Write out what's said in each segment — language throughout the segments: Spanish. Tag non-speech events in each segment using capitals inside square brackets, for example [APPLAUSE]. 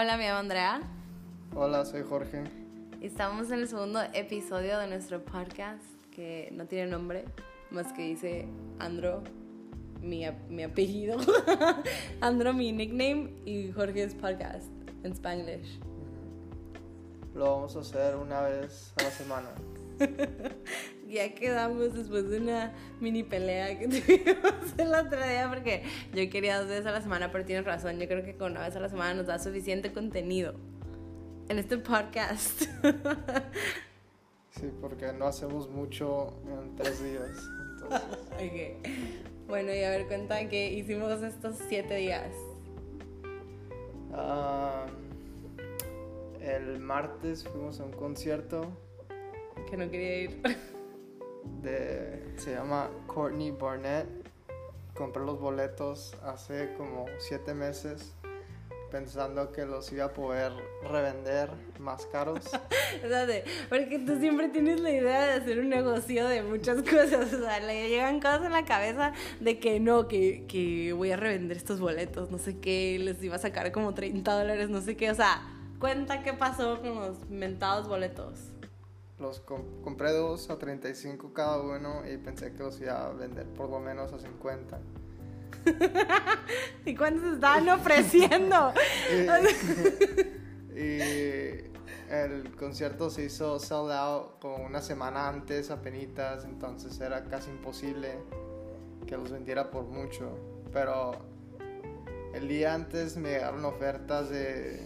Hola, me llamo Andrea. Hola, soy Jorge. Estamos en el segundo episodio de nuestro podcast que no tiene nombre, más que dice Andro, mi, mi apellido, [LAUGHS] Andro, mi nickname, y Jorge's podcast en Spanglish. Lo vamos a hacer una vez a la semana. [LAUGHS] ya quedamos después de una mini pelea que [LAUGHS] tuvimos el otro día porque yo quería dos veces a la semana, pero tienes razón, yo creo que con una vez a la semana nos da suficiente contenido en este podcast. [LAUGHS] sí, porque no hacemos mucho en tres días. Bueno, y a ver, cuenta que hicimos estos siete días. el martes fuimos a un concierto que no quería ir. [LAUGHS] De, se llama Courtney Barnett. Compré los boletos hace como siete meses pensando que los iba a poder revender más caros. [LAUGHS] Porque tú siempre tienes la idea de hacer un negocio de muchas cosas. O sea, le llegan cosas en la cabeza de que no, que, que voy a revender estos boletos, no sé qué, les iba a sacar como 30 dólares, no sé qué. O sea, cuenta qué pasó con los mentados boletos. Los compré dos a 35 cada uno y pensé que los iba a vender por lo menos a 50. [LAUGHS] ¿Y cuántos estaban ofreciendo? [LAUGHS] [LAUGHS] y, el concierto se hizo sold out como una semana antes, penitas entonces era casi imposible que los vendiera por mucho. Pero el día antes me llegaron ofertas de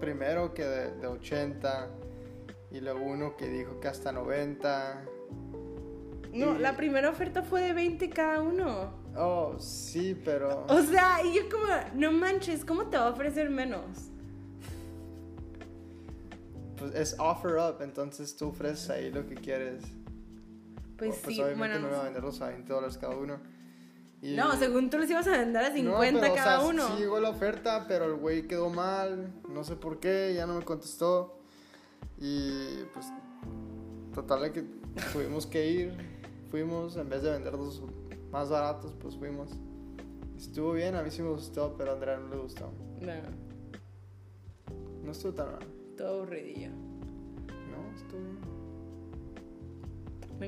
primero que de, de 80 y luego uno que dijo que hasta 90. No, la primera oferta fue de 20 cada uno. Oh, sí, pero... O sea, y yo como, no manches, ¿cómo te va a ofrecer menos? Pues es offer up, entonces tú ofreces ahí lo que quieres. Pues, pues sí, obviamente no iba a venderlos a 20 dólares cada uno. No, según tú los ibas a vender a 50 cada uno. Sí llegó la oferta, pero el güey quedó mal, no sé por qué, ya no me contestó. Y pues, total de que tuvimos que ir, fuimos, en vez de venderlos más baratos, pues fuimos. Estuvo bien, a mí sí me gustó, pero a Andrea no le gustó. No. No estuvo tan mal. Estuvo aburridillo. No, estuvo bien.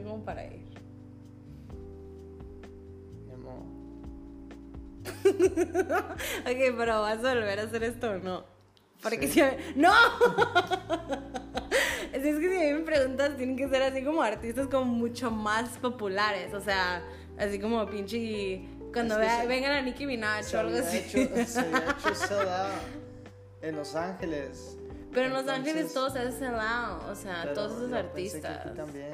Como para ir. [LAUGHS] ok, pero ¿vas a volver a hacer esto o no? Porque si... ¡No! [LAUGHS] es que si a mí me preguntas, tienen que ser así como artistas como mucho más populares. O sea, así como pinche... Cuando vengan a Nicki Minaj o algo así. se había hecho [LAUGHS] en Los Ángeles. Pero en Los Ángeles todos se hese lado. O sea, todos esos artistas. aquí también.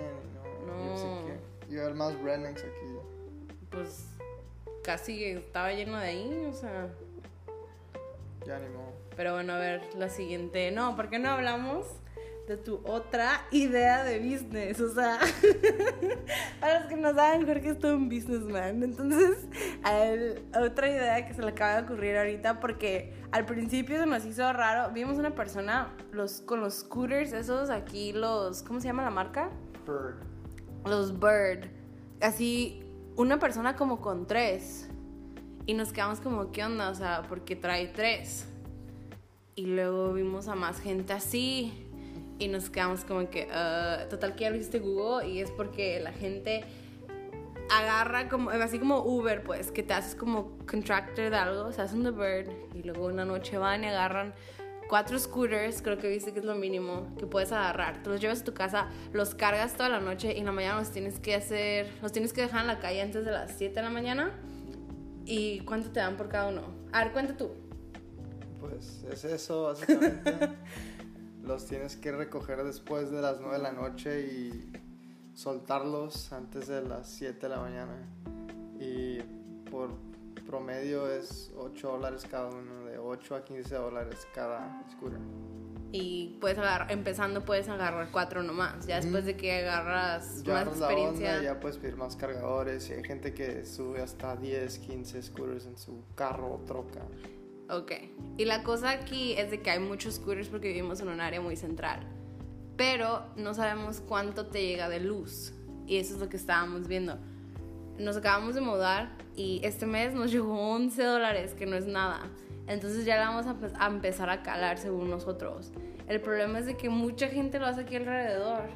No. Yo, sé que, el más Brennans aquí. Pues casi estaba lleno de ahí, o sea. Ya ni modo. Pero bueno, a ver, la siguiente. No, ¿por qué no hablamos de tu otra idea de business? O sea, [LAUGHS] a los que nos saben, Jorge es todo un businessman. Entonces, a otra idea que se le acaba de ocurrir ahorita, porque al principio se nos hizo raro. Vimos una persona los, con los scooters, esos aquí, los. ¿Cómo se llama la marca? Bird. Los Bird. Así, una persona como con tres. Y nos quedamos como, ¿qué onda? O sea, porque trae tres. Y luego vimos a más gente así. Y nos quedamos como que, uh, total que ya lo hiciste Google. Y es porque la gente agarra como, así como Uber, pues, que te haces como contractor de algo, se hacen The Bird. Y luego una noche van y agarran cuatro scooters, creo que viste que es lo mínimo que puedes agarrar. Tú los llevas a tu casa, los cargas toda la noche y en la mañana los tienes que hacer, los tienes que dejar en la calle antes de las 7 de la mañana ¿Y cuánto te dan por cada uno? A ver, cuenta tú. Pues es eso, básicamente. [LAUGHS] los tienes que recoger después de las 9 de la noche y soltarlos antes de las 7 de la mañana. Y por promedio es 8 dólares cada uno, de 8 a 15 dólares cada scooter y puedes agarrar, empezando puedes agarrar cuatro nomás. Ya después de que agarras más experiencia. ya puedes pedir más cargadores y hay gente que sube hasta 10, 15 scooters en su carro o troca. Ok. Y la cosa aquí es de que hay muchos scooters porque vivimos en un área muy central. Pero no sabemos cuánto te llega de luz. Y eso es lo que estábamos viendo. Nos acabamos de mudar y este mes nos llegó 11 dólares, que no es nada. Entonces ya la vamos a, a empezar a calar según nosotros. El problema es de que mucha gente lo hace aquí alrededor.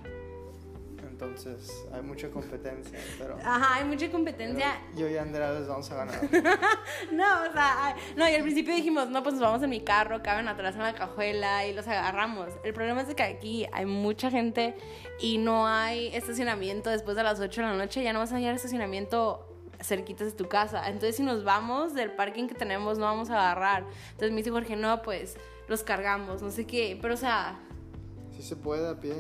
Entonces hay mucha competencia, pero Ajá, hay mucha competencia. yo y Andrea les vamos a ganar. [LAUGHS] No, o sea, no, y al principio dijimos, no, pues nos vamos en mi carro, caben atrás en la cajuela y los agarramos. El problema es que aquí hay mucha gente y no hay estacionamiento después de las 8 de la noche, ya no vas a hallar estacionamiento cerquitas de tu casa. Entonces, si nos vamos del parking que tenemos, no vamos a agarrar. Entonces me dice Jorge, no, pues los cargamos, no sé qué, pero o sea, Sí se puede a pie.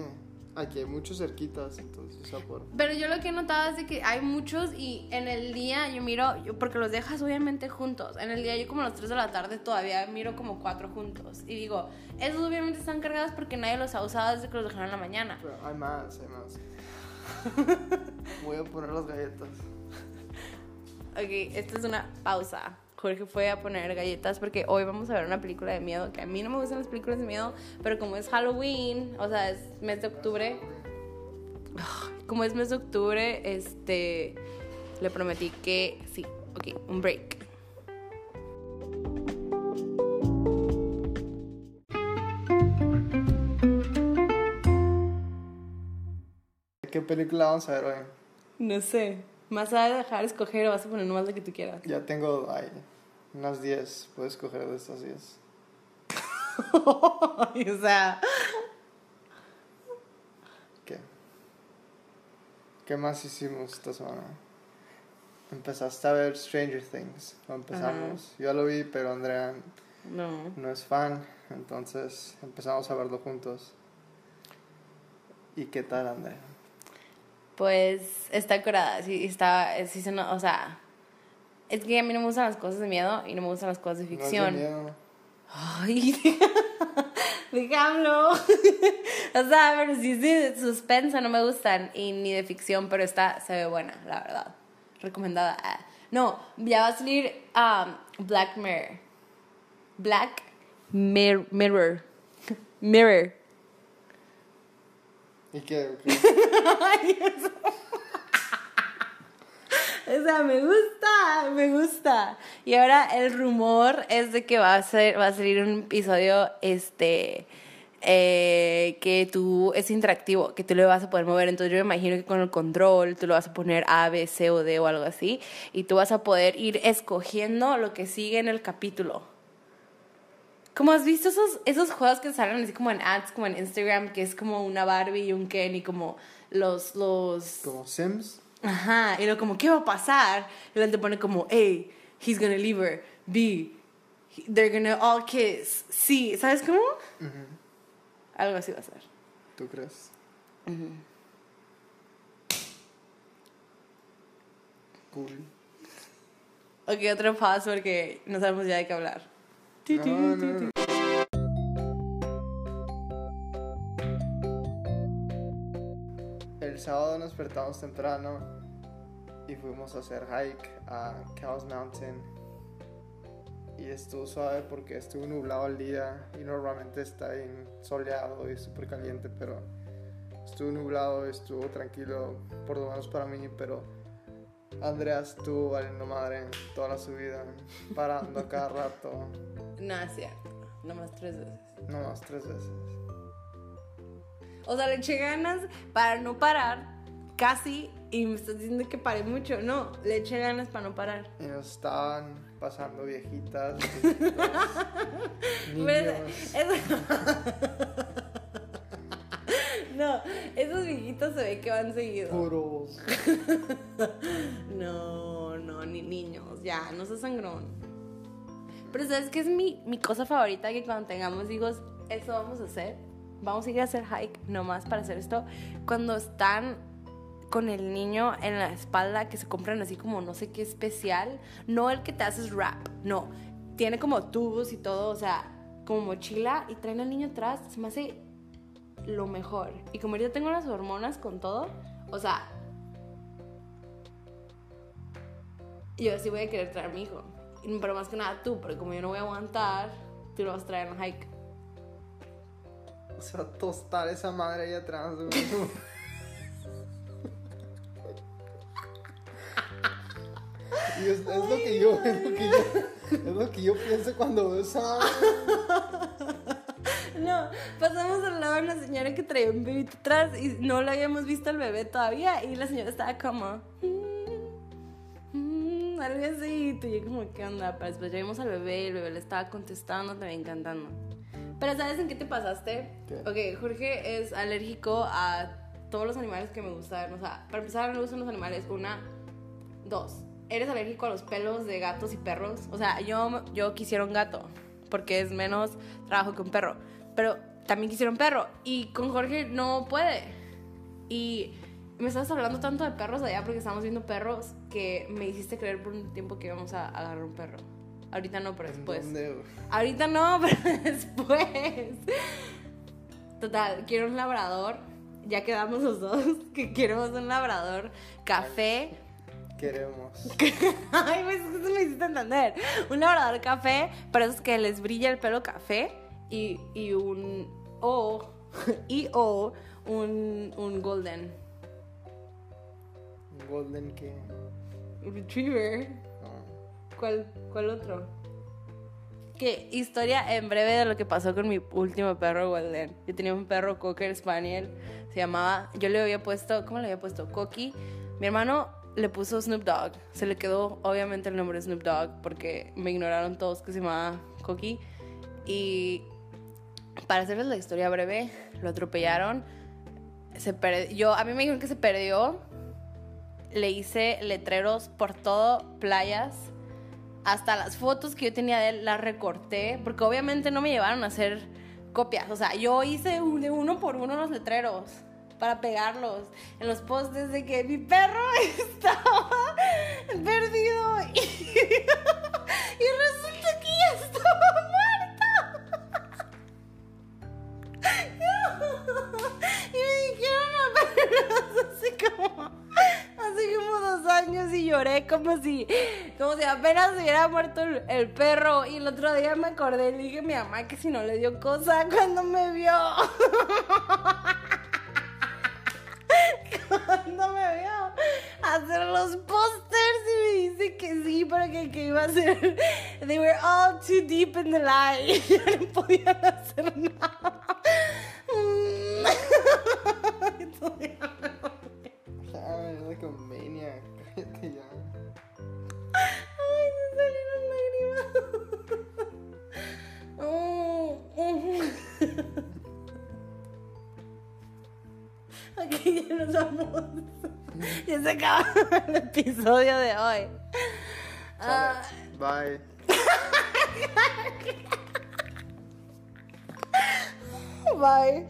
Aquí hay muchos cerquitas, entonces, o sea, por... Pero yo lo que he notado es de que hay muchos y en el día yo miro, yo- porque los dejas obviamente juntos, en el día yo como a las 3 de la tarde todavía miro como cuatro juntos y digo, esos obviamente están cargados porque nadie los ha usado desde que los dejaron en la mañana. Pero hay más, hay más. [LAUGHS] Voy a poner las galletas. Ok, esta es una pausa. Jorge fue a poner galletas porque hoy vamos a ver una película de miedo, que a mí no me gustan las películas de miedo, pero como es Halloween, o sea, es mes de octubre, [SIGHS] como es mes de octubre, este, le prometí que sí, ok, un break. ¿Qué película vamos a ver hoy? No sé. Más de dejar escoger o vas a poner nomás lo que tú quieras. Ya tengo ahí unas 10. Puedes escoger de estas 10. [LAUGHS] o sea. ¿Qué? ¿Qué más hicimos esta semana? Empezaste a ver Stranger Things. ¿O empezamos? Yo lo vi, pero Andrea No. no es fan. Entonces empezamos a verlo juntos. ¿Y qué tal, Andrea? Pues está curada. Sí, está. Sí, se no- o sea. Es que a mí no me gustan las cosas de miedo y no me gustan las cosas de ¿No es de ficción. miedo? Ay, [LAUGHS] déjalo. o sea, pero sí es de suspenso, no me gustan. Y ni de ficción, pero esta se ve buena, la verdad. Recomendada. Ah. No, ya va a salir um, Black Mirror. Black Mir- Mirror. [LAUGHS] Mirror. ¿Y qué? [LAUGHS] qué? [LAUGHS] O sea, me gusta, me gusta. Y ahora el rumor es de que va a ser, va a salir un episodio, este, eh, que tú es interactivo, que tú le vas a poder mover. Entonces yo me imagino que con el control tú lo vas a poner A, B, C o D o algo así, y tú vas a poder ir escogiendo lo que sigue en el capítulo. Como has visto esos, esos juegos que salen así como en ads, como en Instagram, que es como una Barbie y un Ken como los, los... ¿Como Sims? Ajá, y luego como, ¿qué va a pasar? Y luego te pone como, A, he's gonna leave her. B, they're gonna all kiss. C, ¿sabes cómo? Algo así va a ser. ¿Tú crees? Cool. Ok, otro paso porque no sabemos ya de qué hablar. No, no, no. Sábado nos despertamos temprano y fuimos a hacer hike a Cows Mountain. Y estuvo suave porque estuvo nublado el día y normalmente está bien soleado y súper caliente, pero estuvo nublado estuvo tranquilo, por lo menos para mí, pero Andrea estuvo valiendo madre toda la subida, parando a cada rato, [LAUGHS] No, es cierto. Nomás tres veces. no más tres veces. O sea, le eché ganas para no parar, casi, y me estás diciendo que paré mucho. No, le eché ganas para no parar. Y nos estaban pasando viejitas, [LAUGHS] niños. eso- [LAUGHS] no, esos viejitos se ve que van seguido. Puros. [LAUGHS] No, no, ni niños, ya, no seas sangrón. Pero ¿sabes qué es mi, mi cosa favorita? Que cuando tengamos hijos, eso vamos a hacer. Vamos a ir a hacer hike nomás para hacer esto. Cuando están con el niño en la espalda, que se compran así como no sé qué especial. No el que te haces rap, no. Tiene como tubos y todo, o sea, como mochila y traen al niño atrás. Se me hace lo mejor. Y como ahorita tengo las hormonas con todo, o sea, yo sí voy a querer traer a mi hijo. Pero más que nada tú, porque como yo no voy a aguantar, tú lo vas a traer en hike. Se va a tostar esa madre ahí atrás. es, lo que yo, es lo que yo, es lo que yo pienso cuando veo esa. No, pasamos al lado de una señora que traía un bebé atrás y no lo habíamos visto al bebé todavía y la señora estaba como... Algo así, y yo como, ¿qué onda? Pero después llegamos al bebé y el bebé le estaba contestando, también cantando. Pero ¿sabes en qué te pasaste? ¿Qué? Ok, Jorge es alérgico a todos los animales que me gustan. O sea, para empezar, no me gustan los animales. Una, dos. Eres alérgico a los pelos de gatos y perros. O sea, yo, yo quisiera un gato porque es menos trabajo que un perro. Pero también quisiera un perro. Y con Jorge no puede. Y me estabas hablando tanto de perros allá porque estábamos viendo perros que me hiciste creer por un tiempo que íbamos a agarrar un perro. Ahorita no, pero después. Ahorita no, [LAUGHS] pero después. Total, quiero un labrador. Ya quedamos los dos [LAUGHS] que queremos un labrador café. Queremos. [LAUGHS] Ay, pues eso me hiciste entender. Un labrador café, pero es que les brilla el pelo café y, y un. O. y o un, un golden Un golden que. Retriever. no. ¿Cuál, ¿Cuál otro? Que historia en breve de lo que pasó con mi último perro Golden. Yo tenía un perro Cocker Spaniel, se llamaba, yo le había puesto, ¿cómo le había puesto? Coqui. Mi hermano le puso Snoop Dogg. Se le quedó obviamente el nombre Snoop Dogg porque me ignoraron todos que se llamaba Coqui. Y para hacerles la historia breve, lo atropellaron. Se perdi- yo, a mí me dijeron que se perdió. Le hice letreros por todo, playas. Hasta las fotos que yo tenía de él las recorté, porque obviamente no me llevaron a hacer copias. O sea, yo hice de uno por uno los letreros para pegarlos en los postes de que mi perro [LAUGHS] estaba como si, como si apenas hubiera muerto el, perro. Y el otro día me acordé y le dije a mi mamá que si no le dio cosa [LAUGHS] cuando me vio. Cuando me vio hacer los pósters y me dice que sí, pero que, que iba a hacer. They were all too deep in the lie. [LAUGHS] Ya no podían hacer nos vamos. Ya se acaba el episodio de hoy. Ah, Bye. [LAUGHS] bye.